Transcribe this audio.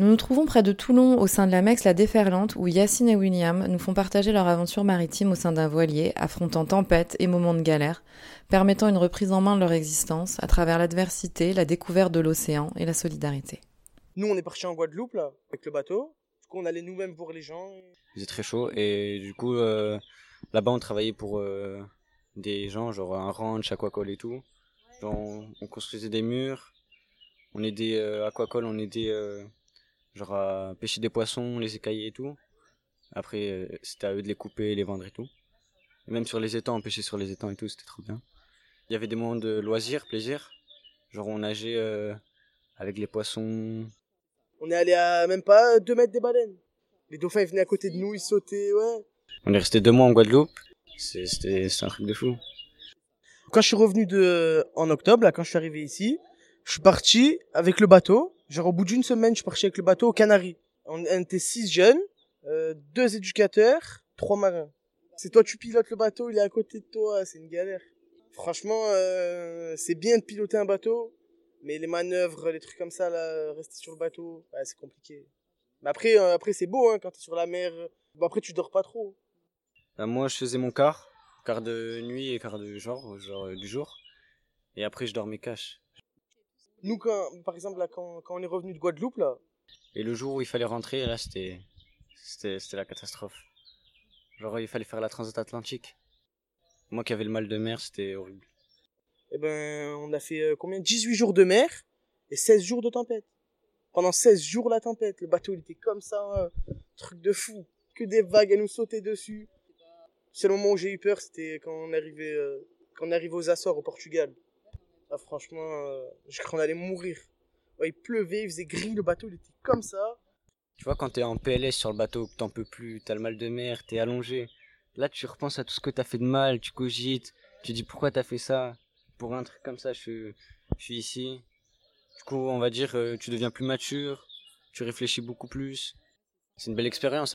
Nous nous trouvons près de Toulon au sein de la MEX La Déferlante où Yacine et William nous font partager leur aventure maritime au sein d'un voilier, affrontant tempêtes et moments de galère, permettant une reprise en main de leur existence à travers l'adversité, la découverte de l'océan et la solidarité. Nous, on est parti en Guadeloupe là, avec le bateau. Du coup, on allait nous-mêmes voir les gens. Il faisait très chaud et du coup, euh, là-bas, on travaillait pour euh, des gens, genre un ranch, aquacole et tout. Genre, on, on construisait des murs, on aidait euh, aquacole, on aidait euh, genre à pêcher des poissons, les écailler et tout. Après, euh, c'était à eux de les couper, les vendre et tout. Et même sur les étangs, on pêchait sur les étangs et tout, c'était trop bien. Il y avait des moments de loisirs, plaisir. Genre on nageait euh, avec les poissons. On est allé à même pas 2 mètres des baleines. Les dauphins ils venaient à côté de nous, ils sautaient, ouais. On est resté deux mois en Guadeloupe. C'était un truc de fou. Quand je suis revenu de en octobre, là, quand je suis arrivé ici, je suis parti avec le bateau. Genre au bout d'une semaine, je suis parti avec le bateau aux Canaries. On, était six jeunes, euh, deux éducateurs, trois marins. C'est toi tu pilotes le bateau, il est à côté de toi, c'est une galère. Franchement, euh, c'est bien de piloter un bateau, mais les manœuvres, les trucs comme ça, là, rester sur le bateau, ouais, c'est compliqué. Mais après, euh, après c'est beau hein, quand t'es sur la mer. Après tu dors pas trop. Bah, moi, je faisais mon quart, quart de nuit et quart de genre, genre du jour. Et après, je dormais cash. Nous quand, par exemple là, quand, quand on est revenu de Guadeloupe là, Et le jour où il fallait rentrer, là, c'était c'était c'était la catastrophe. Genre, il fallait faire la transat atlantique. Moi qui avais le mal de mer, c'était horrible. eh ben, on a fait euh, combien? 18 jours de mer et 16 jours de tempête. Pendant 16 jours la tempête, le bateau il était comme ça, hein, truc de fou. Que des vagues à nous sauter dessus. Le seul moment où j'ai eu peur, c'était quand on arrivait, euh, quand on arrivait aux Açores, au Portugal. Ah, franchement, euh, je crois qu'on allait mourir. Il pleuvait, il faisait gris, le bateau il était comme ça. Tu vois, quand t'es en PLS sur le bateau, que t'en peux plus, t'as le mal de mer, t'es allongé. Là, tu repenses à tout ce que t'as fait de mal, tu cogites, tu dis pourquoi t'as fait ça? Pour un truc comme ça, je, suis- je suis ici. Du coup, on va dire, euh, tu deviens plus mature, tu réfléchis beaucoup plus. C'est une belle expérience.